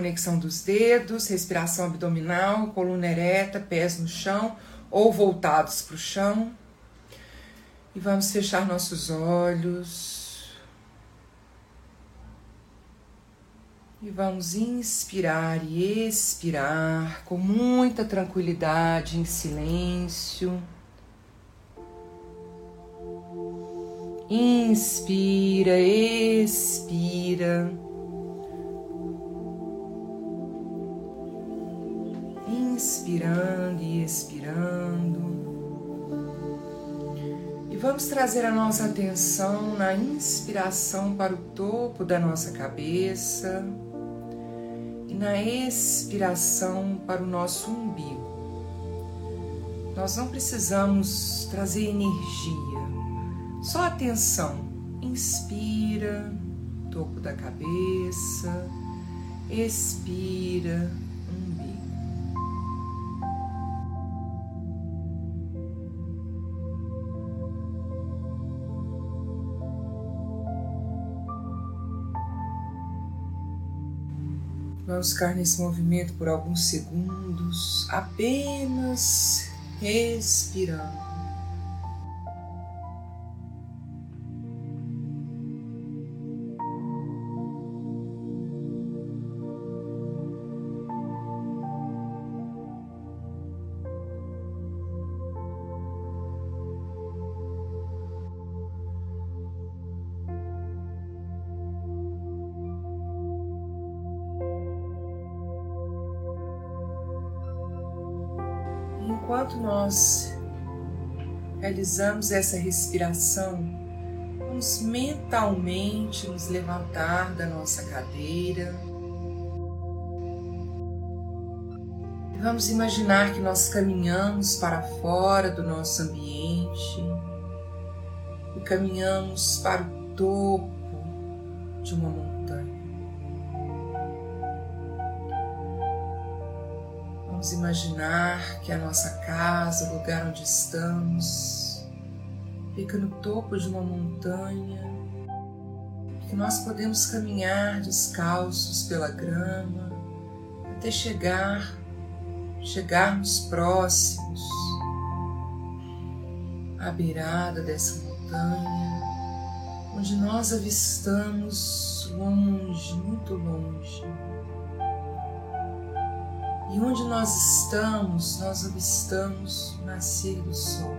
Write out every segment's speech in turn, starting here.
Conexão dos dedos, respiração abdominal, coluna ereta, pés no chão ou voltados para o chão. E vamos fechar nossos olhos. E vamos inspirar e expirar com muita tranquilidade, em silêncio. Inspira, expira. Inspirando e expirando. E vamos trazer a nossa atenção na inspiração para o topo da nossa cabeça e na expiração para o nosso umbigo. Nós não precisamos trazer energia, só atenção. Inspira, topo da cabeça, expira, Vamos ficar nesse movimento por alguns segundos, apenas respirando. Enquanto nós realizamos essa respiração, vamos mentalmente nos levantar da nossa cadeira. Vamos imaginar que nós caminhamos para fora do nosso ambiente e caminhamos para o topo de uma montanha. Vamos imaginar que a nossa casa, o lugar onde estamos, fica no topo de uma montanha, que nós podemos caminhar descalços pela grama até chegar, chegarmos próximos à beirada dessa montanha, onde nós avistamos longe, muito longe, e onde nós estamos, nós avistamos o nascer do sol.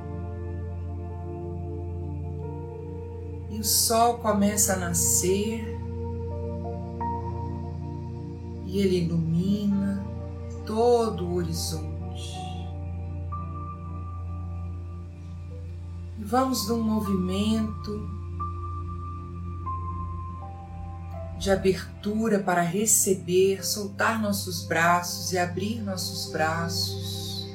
E o sol começa a nascer e ele ilumina todo o horizonte. E vamos num movimento de abertura para receber, soltar nossos braços e abrir nossos braços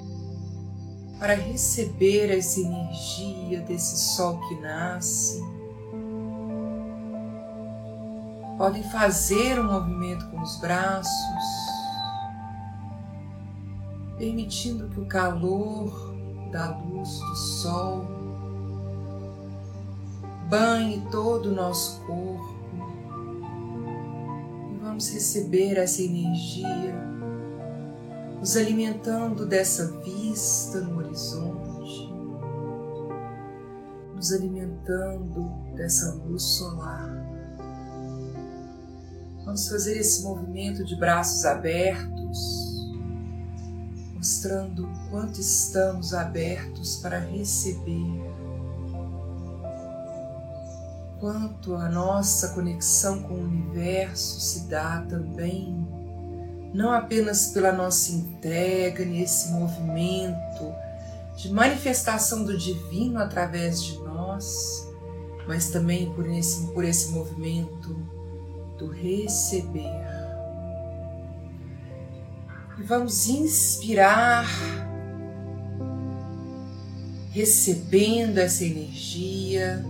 para receber essa energia desse sol que nasce. Podem fazer um movimento com os braços, permitindo que o calor da luz do sol banhe todo o nosso corpo vamos receber essa energia, nos alimentando dessa vista no horizonte, nos alimentando dessa luz solar. Vamos fazer esse movimento de braços abertos, mostrando o quanto estamos abertos para receber quanto a nossa conexão com o universo se dá também, não apenas pela nossa entrega nesse movimento de manifestação do divino através de nós, mas também por esse, por esse movimento do receber. E vamos inspirar, recebendo essa energia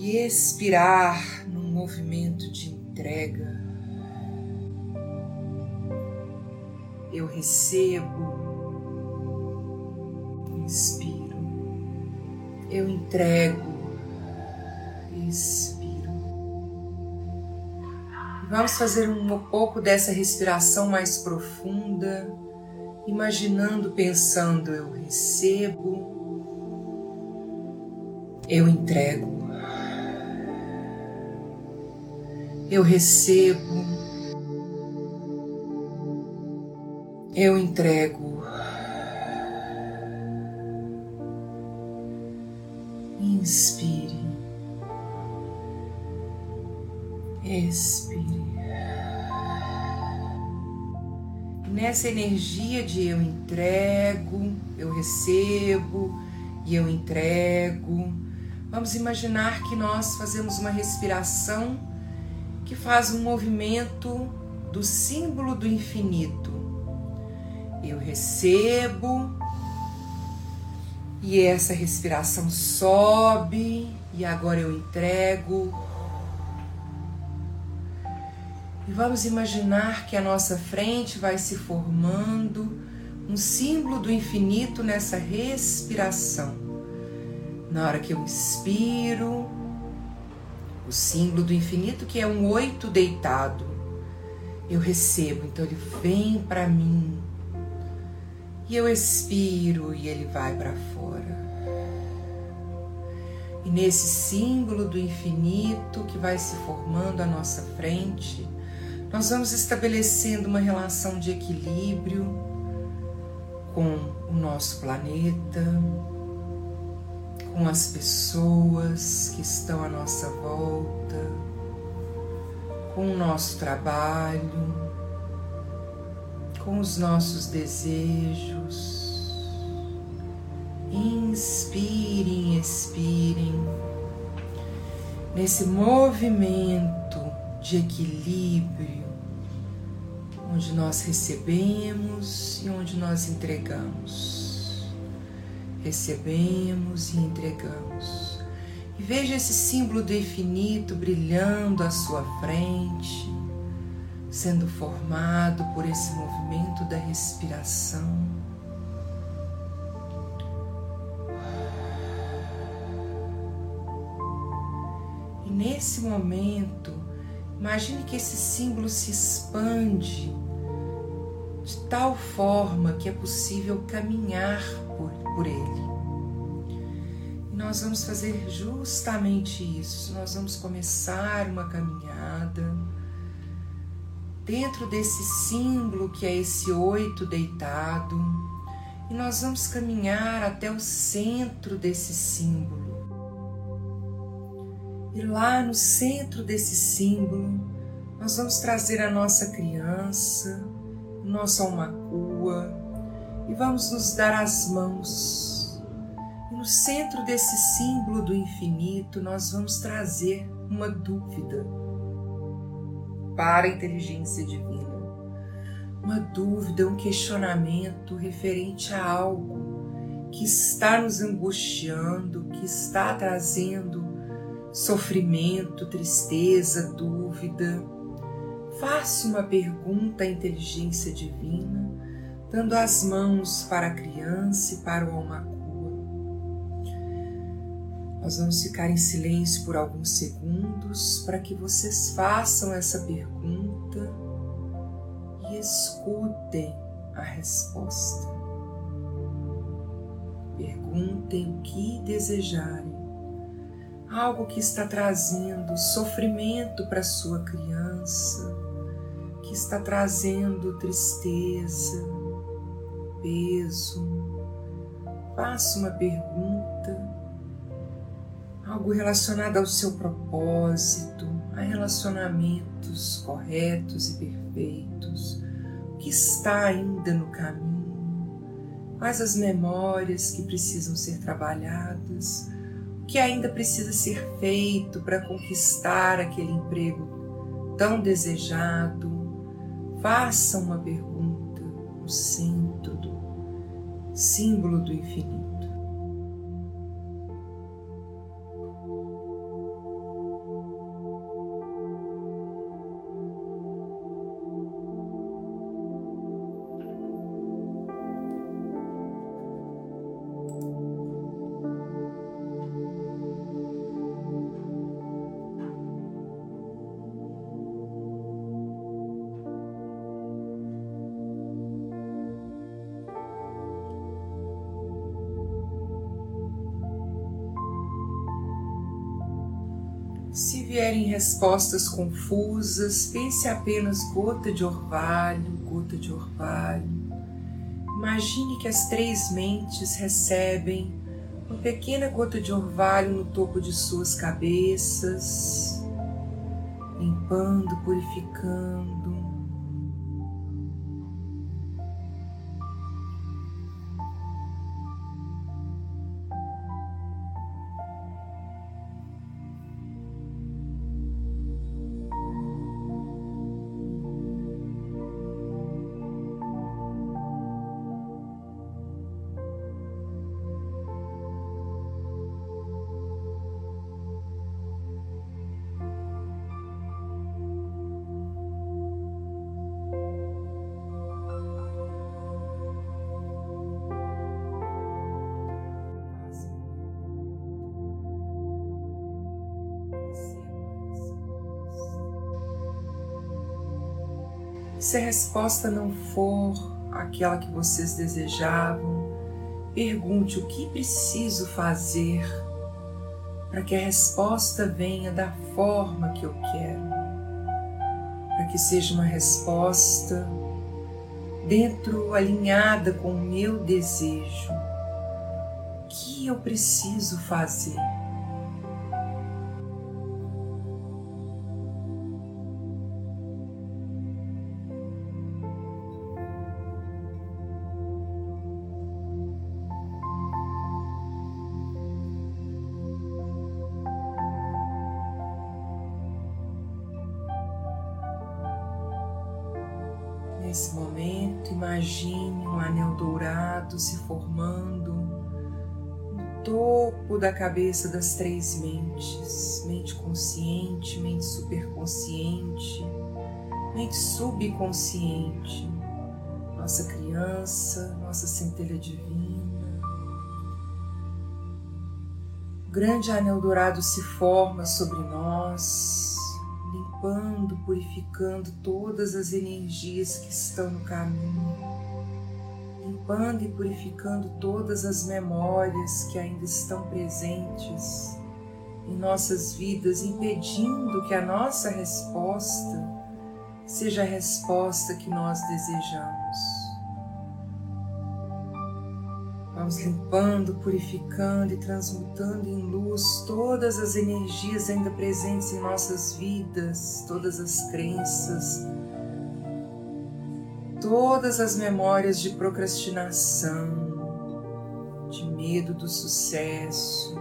e expirar num movimento de entrega. Eu recebo, inspiro, eu entrego, expiro. Vamos fazer um pouco dessa respiração mais profunda, imaginando, pensando: eu recebo, eu entrego. Eu recebo, eu entrego. Inspire, expire. Nessa energia de eu entrego, eu recebo e eu entrego, vamos imaginar que nós fazemos uma respiração que faz um movimento do símbolo do infinito. Eu recebo e essa respiração sobe e agora eu entrego. E vamos imaginar que a nossa frente vai se formando um símbolo do infinito nessa respiração. Na hora que eu inspiro, o símbolo do infinito que é um oito deitado. Eu recebo, então ele vem para mim. E eu expiro e ele vai para fora. E nesse símbolo do infinito que vai se formando à nossa frente, nós vamos estabelecendo uma relação de equilíbrio com o nosso planeta, com as pessoas que estão à nossa volta, com o nosso trabalho, com os nossos desejos. Inspirem, expirem nesse movimento de equilíbrio, onde nós recebemos e onde nós entregamos recebemos e entregamos. E veja esse símbolo do infinito brilhando à sua frente, sendo formado por esse movimento da respiração. E nesse momento, imagine que esse símbolo se expande de tal forma que é possível caminhar por, por ele. E nós vamos fazer justamente isso. Nós vamos começar uma caminhada dentro desse símbolo que é esse oito deitado, e nós vamos caminhar até o centro desse símbolo. E lá no centro desse símbolo, nós vamos trazer a nossa criança, nossa alma cua e vamos nos dar as mãos. E no centro desse símbolo do infinito, nós vamos trazer uma dúvida para a inteligência divina. Uma dúvida, um questionamento referente a algo que está nos angustiando, que está trazendo sofrimento, tristeza, dúvida Faça uma pergunta à inteligência divina, dando as mãos para a criança e para o almacua. Nós vamos ficar em silêncio por alguns segundos para que vocês façam essa pergunta e escutem a resposta. Perguntem o que desejarem, algo que está trazendo sofrimento para sua criança, que está trazendo tristeza, peso. Faça uma pergunta. Algo relacionado ao seu propósito, a relacionamentos corretos e perfeitos, o que está ainda no caminho, quais as memórias que precisam ser trabalhadas, o que ainda precisa ser feito para conquistar aquele emprego tão desejado. Faça uma pergunta centro do símbolo do infinito. Respostas confusas, pense apenas gota de orvalho, gota de orvalho. Imagine que as três mentes recebem uma pequena gota de orvalho no topo de suas cabeças, limpando, purificando, Se a resposta não for aquela que vocês desejavam, pergunte o que preciso fazer para que a resposta venha da forma que eu quero, para que seja uma resposta dentro, alinhada com o meu desejo. O que eu preciso fazer? Cabeça das três mentes: mente consciente, mente superconsciente, mente subconsciente, nossa criança, nossa centelha divina. O grande anel dourado se forma sobre nós, limpando, purificando todas as energias que estão no caminho, limpando e purificando todas as memórias que ainda estão presentes em nossas vidas, impedindo que a nossa resposta seja a resposta que nós desejamos. Vamos limpando, purificando e transmutando em luz todas as energias ainda presentes em nossas vidas, todas as crenças, todas as memórias de procrastinação, de medo do sucesso,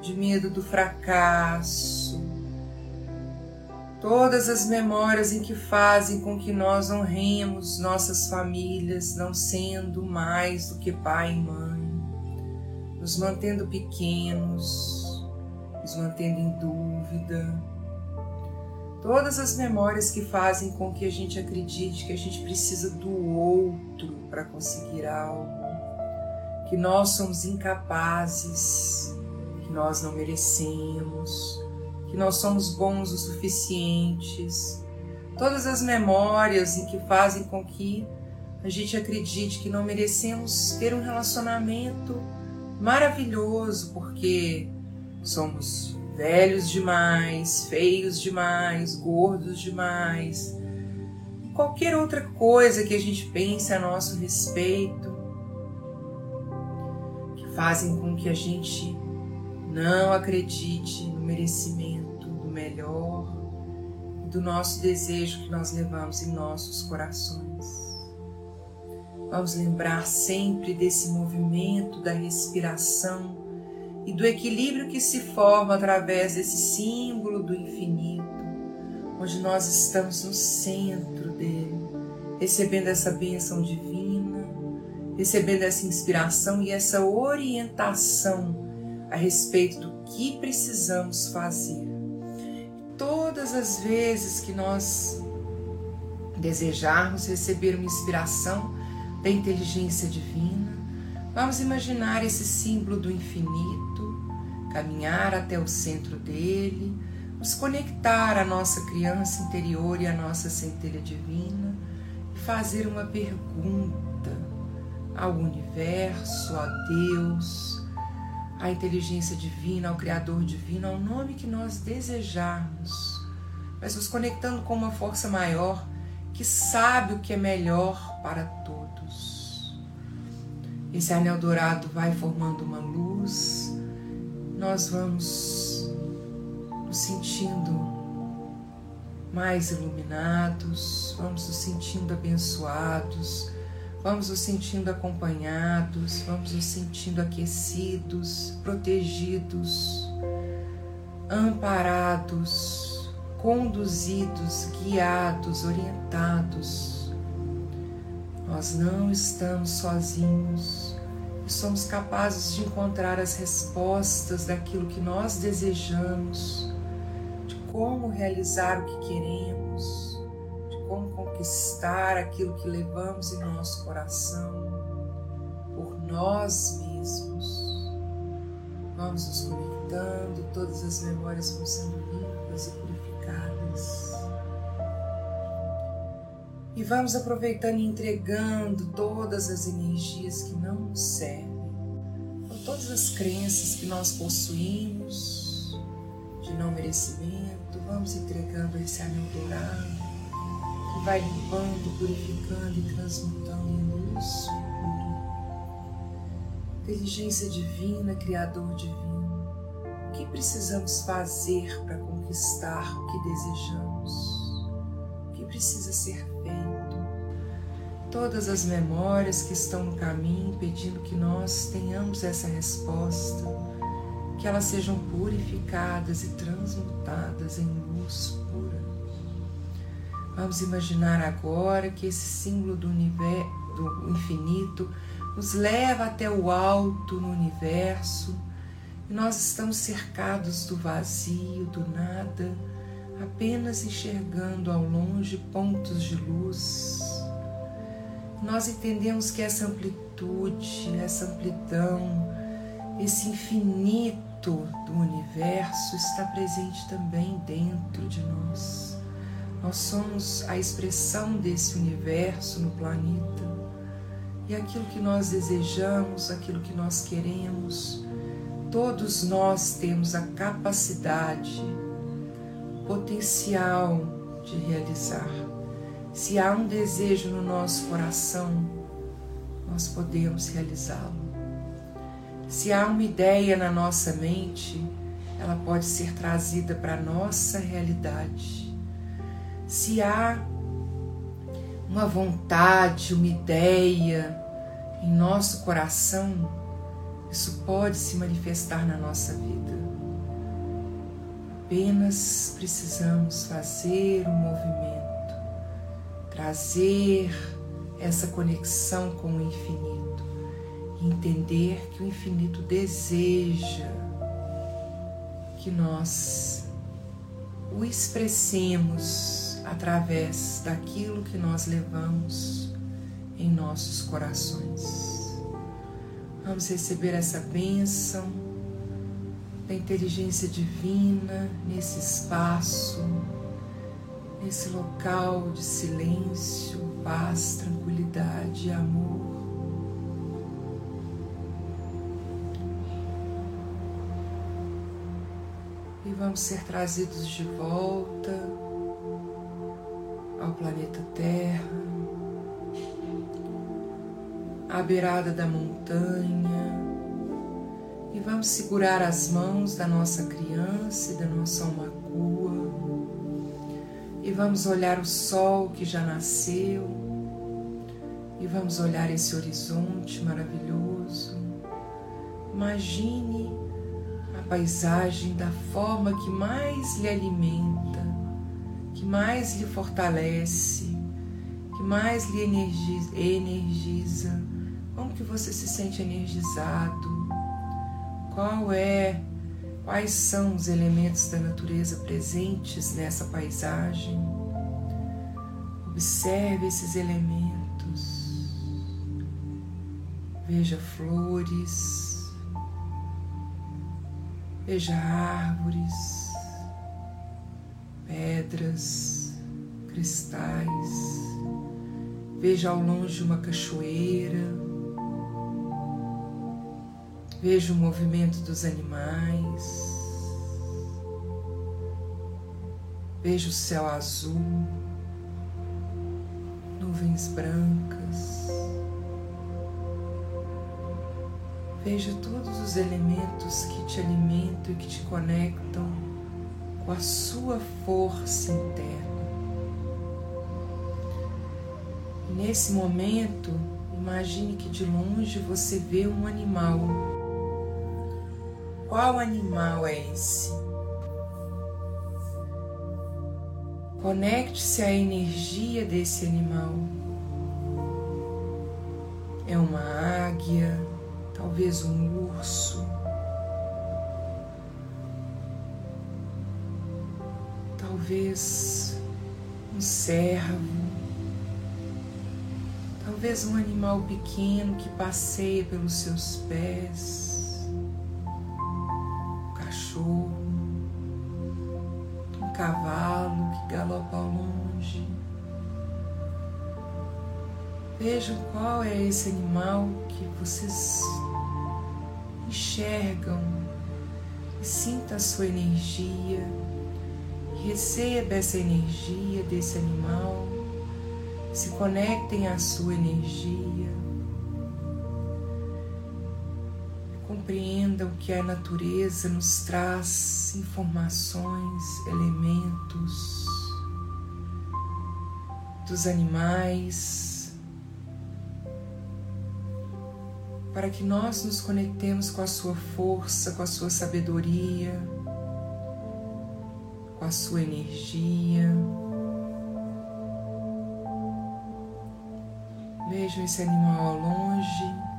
de medo do fracasso, todas as memórias em que fazem com que nós honremos nossas famílias, não sendo mais do que pai e mãe, nos mantendo pequenos, nos mantendo em dúvida. Todas as memórias que fazem com que a gente acredite que a gente precisa do outro para conseguir algo, que nós somos incapazes, que nós não merecemos, que nós somos bons o suficientes. Todas as memórias em que fazem com que a gente acredite que não merecemos ter um relacionamento maravilhoso porque somos velhos demais, feios demais, gordos demais, qualquer outra coisa que a gente pense a nosso respeito, que fazem com que a gente não acredite no merecimento do melhor e do nosso desejo que nós levamos em nossos corações. Vamos lembrar sempre desse movimento da respiração e do equilíbrio que se forma através desse símbolo do infinito, onde nós estamos no centro dele, recebendo essa bênção divina, recebendo essa inspiração e essa orientação a respeito do que precisamos fazer. Todas as vezes que nós desejarmos receber uma inspiração, da inteligência divina, vamos imaginar esse símbolo do infinito, caminhar até o centro dele, nos conectar à nossa criança interior e à nossa centelha divina e fazer uma pergunta ao universo, a Deus, à inteligência divina, ao Criador divino, ao nome que nós desejarmos, mas nos conectando com uma força maior que sabe o que é melhor para todos. Esse anel dourado vai formando uma luz, nós vamos nos sentindo mais iluminados, vamos nos sentindo abençoados, vamos nos sentindo acompanhados, vamos nos sentindo aquecidos, protegidos, amparados conduzidos, guiados, orientados. Nós não estamos sozinhos somos capazes de encontrar as respostas daquilo que nós desejamos, de como realizar o que queremos, de como conquistar aquilo que levamos em nosso coração por nós mesmos. Vamos nos conectando, todas as memórias vão sendo limpas e e vamos aproveitando e entregando todas as energias que não nos servem, todas as crenças que nós possuímos de não merecimento, vamos entregando esse anel dourado que vai limpando, purificando e transmutando em luz Inteligência divina, Criador divino, o que precisamos fazer para conquistar o que desejamos? O que precisa ser todas as memórias que estão no caminho, pedindo que nós tenhamos essa resposta, que elas sejam purificadas e transmutadas em luz pura. Vamos imaginar agora que esse símbolo do, universo, do infinito nos leva até o alto no universo e nós estamos cercados do vazio, do nada, apenas enxergando ao longe pontos de luz nós entendemos que essa amplitude, essa amplidão, esse infinito do universo está presente também dentro de nós. Nós somos a expressão desse universo no planeta. E aquilo que nós desejamos, aquilo que nós queremos, todos nós temos a capacidade, potencial de realizar. Se há um desejo no nosso coração, nós podemos realizá-lo. Se há uma ideia na nossa mente, ela pode ser trazida para a nossa realidade. Se há uma vontade, uma ideia em nosso coração, isso pode se manifestar na nossa vida. Apenas precisamos fazer um movimento trazer essa conexão com o infinito entender que o infinito deseja que nós o expressemos através daquilo que nós levamos em nossos corações. Vamos receber essa bênção da inteligência divina nesse espaço, nesse local de silêncio, paz, tranquilidade e amor. E vamos ser trazidos de volta ao planeta Terra, à beirada da montanha, e vamos segurar as mãos da nossa criança e da nossa alma e vamos olhar o sol que já nasceu e vamos olhar esse horizonte maravilhoso. Imagine a paisagem da forma que mais lhe alimenta, que mais lhe fortalece, que mais lhe energiza. Como que você se sente energizado? Qual é Quais são os elementos da natureza presentes nessa paisagem? Observe esses elementos. Veja flores, veja árvores, pedras, cristais. Veja ao longe uma cachoeira Vejo o movimento dos animais. Vejo o céu azul, nuvens brancas. Veja todos os elementos que te alimentam e que te conectam com a sua força interna. Nesse momento, imagine que de longe você vê um animal qual animal é esse? Conecte-se à energia desse animal. É uma águia, talvez um urso, talvez um cervo, talvez um animal pequeno que passeia pelos seus pés cachorro, um cavalo que galopa ao longe. Vejam qual é esse animal que vocês enxergam e sinta a sua energia. Receba essa energia desse animal, se conectem à sua energia. Compreendam que a natureza nos traz informações, elementos dos animais, para que nós nos conectemos com a sua força, com a sua sabedoria, com a sua energia. Vejam esse animal ao longe.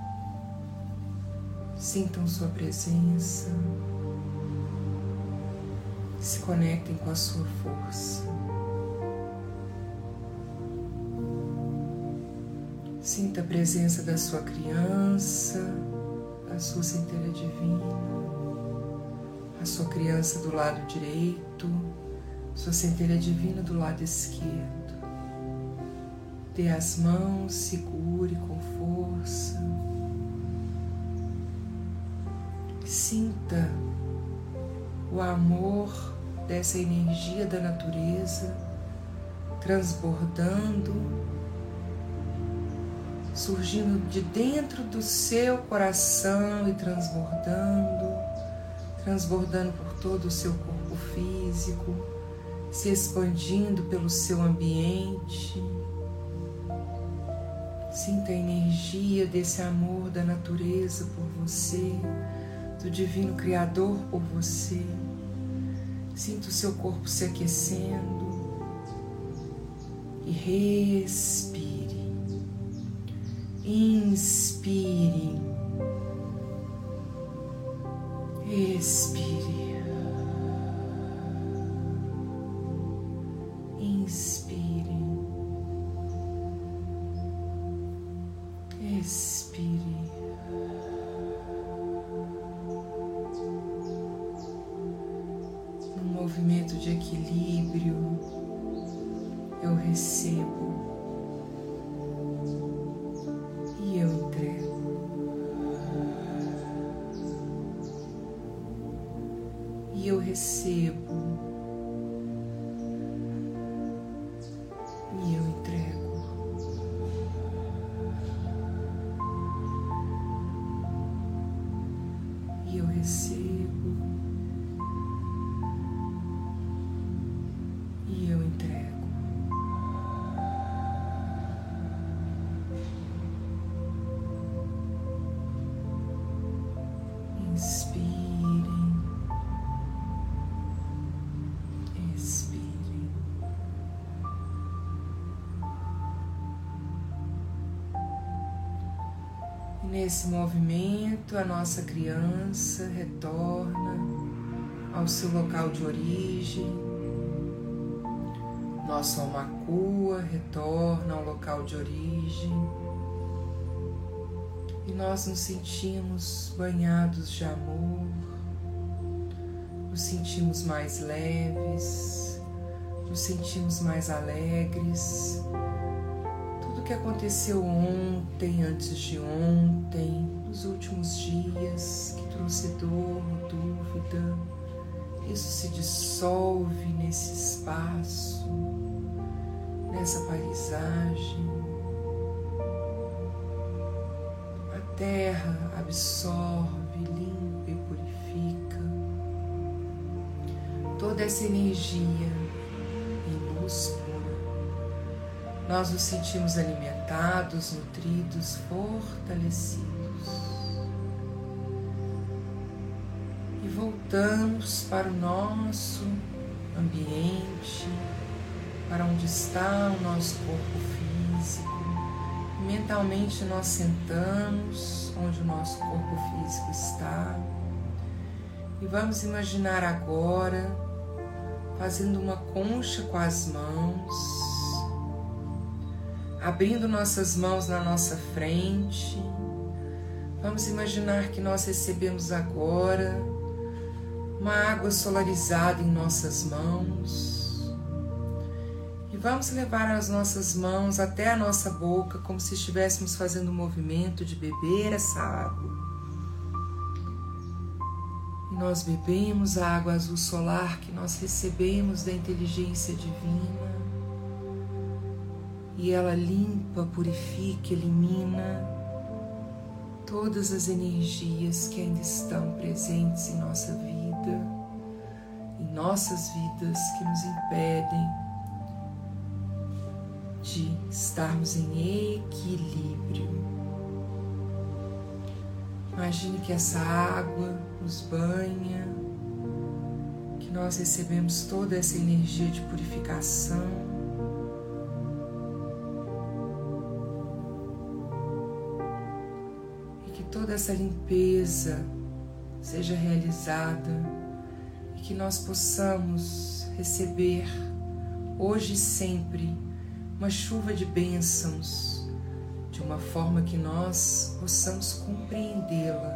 Sintam sua presença, se conectem com a sua força. Sinta a presença da sua criança, a sua centelha divina, a sua criança do lado direito, sua centelha divina do lado esquerdo. Dê as mãos, segure com força. Sinta o amor dessa energia da natureza transbordando, surgindo de dentro do seu coração e transbordando, transbordando por todo o seu corpo físico, se expandindo pelo seu ambiente. Sinta a energia desse amor da natureza por você do Divino Criador por você. Sinta o seu corpo se aquecendo e respire. Inspire. Expire. Nesse movimento, a nossa criança retorna ao seu local de origem. Nosso almacua retorna ao local de origem e nós nos sentimos banhados de amor, nos sentimos mais leves, nos sentimos mais alegres. Que aconteceu ontem, antes de ontem, nos últimos dias, que trouxe dor, dúvida, isso se dissolve nesse espaço, nessa paisagem terra absorve, limpa e purifica toda essa energia em luz. Nós nos sentimos alimentados, nutridos, fortalecidos. E voltamos para o nosso ambiente, para onde está o nosso corpo físico. Mentalmente nós sentamos onde o nosso corpo físico está. E vamos imaginar agora fazendo uma concha com as mãos, abrindo nossas mãos na nossa frente. Vamos imaginar que nós recebemos agora uma água solarizada em nossas mãos Vamos levar as nossas mãos até a nossa boca, como se estivéssemos fazendo um movimento de beber essa água. E nós bebemos a água azul solar que nós recebemos da inteligência divina. E ela limpa, purifica, elimina todas as energias que ainda estão presentes em nossa vida, em nossas vidas que nos impedem de estarmos em equilíbrio. Imagine que essa água nos banha, que nós recebemos toda essa energia de purificação. Toda essa limpeza seja realizada e que nós possamos receber hoje e sempre uma chuva de bênçãos, de uma forma que nós possamos compreendê-la.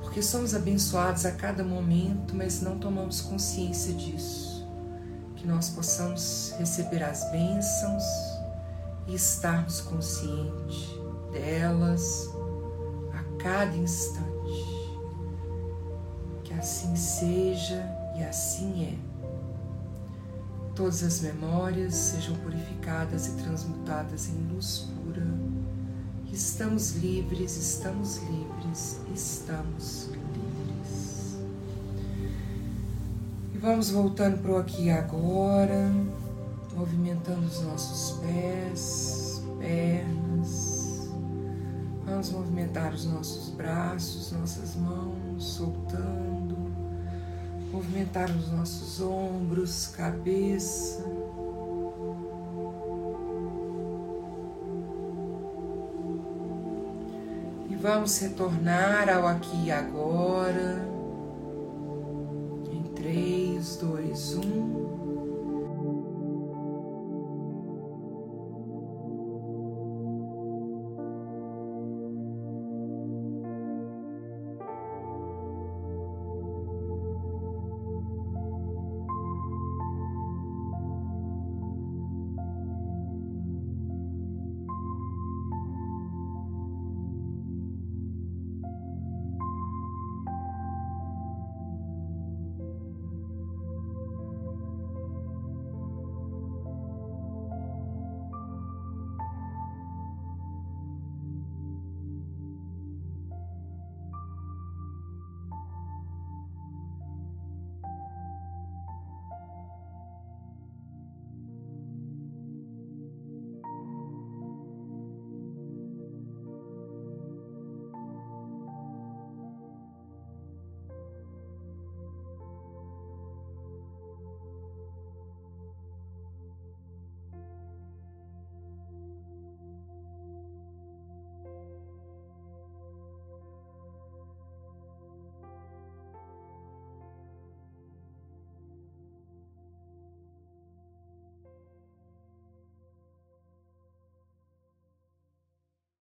Porque somos abençoados a cada momento, mas não tomamos consciência disso. Que nós possamos receber as bênçãos e estarmos conscientes delas a cada instante. Que assim seja e assim é todas as memórias sejam purificadas e transmutadas em luz pura. Estamos livres, estamos livres, estamos livres. E vamos voltando para o aqui e agora, movimentando os nossos pés, pernas. Vamos movimentar os nossos braços, nossas mãos, soltando movimentar os nossos ombros, cabeça. E vamos retornar ao aqui e agora. Em 3, 2, 1.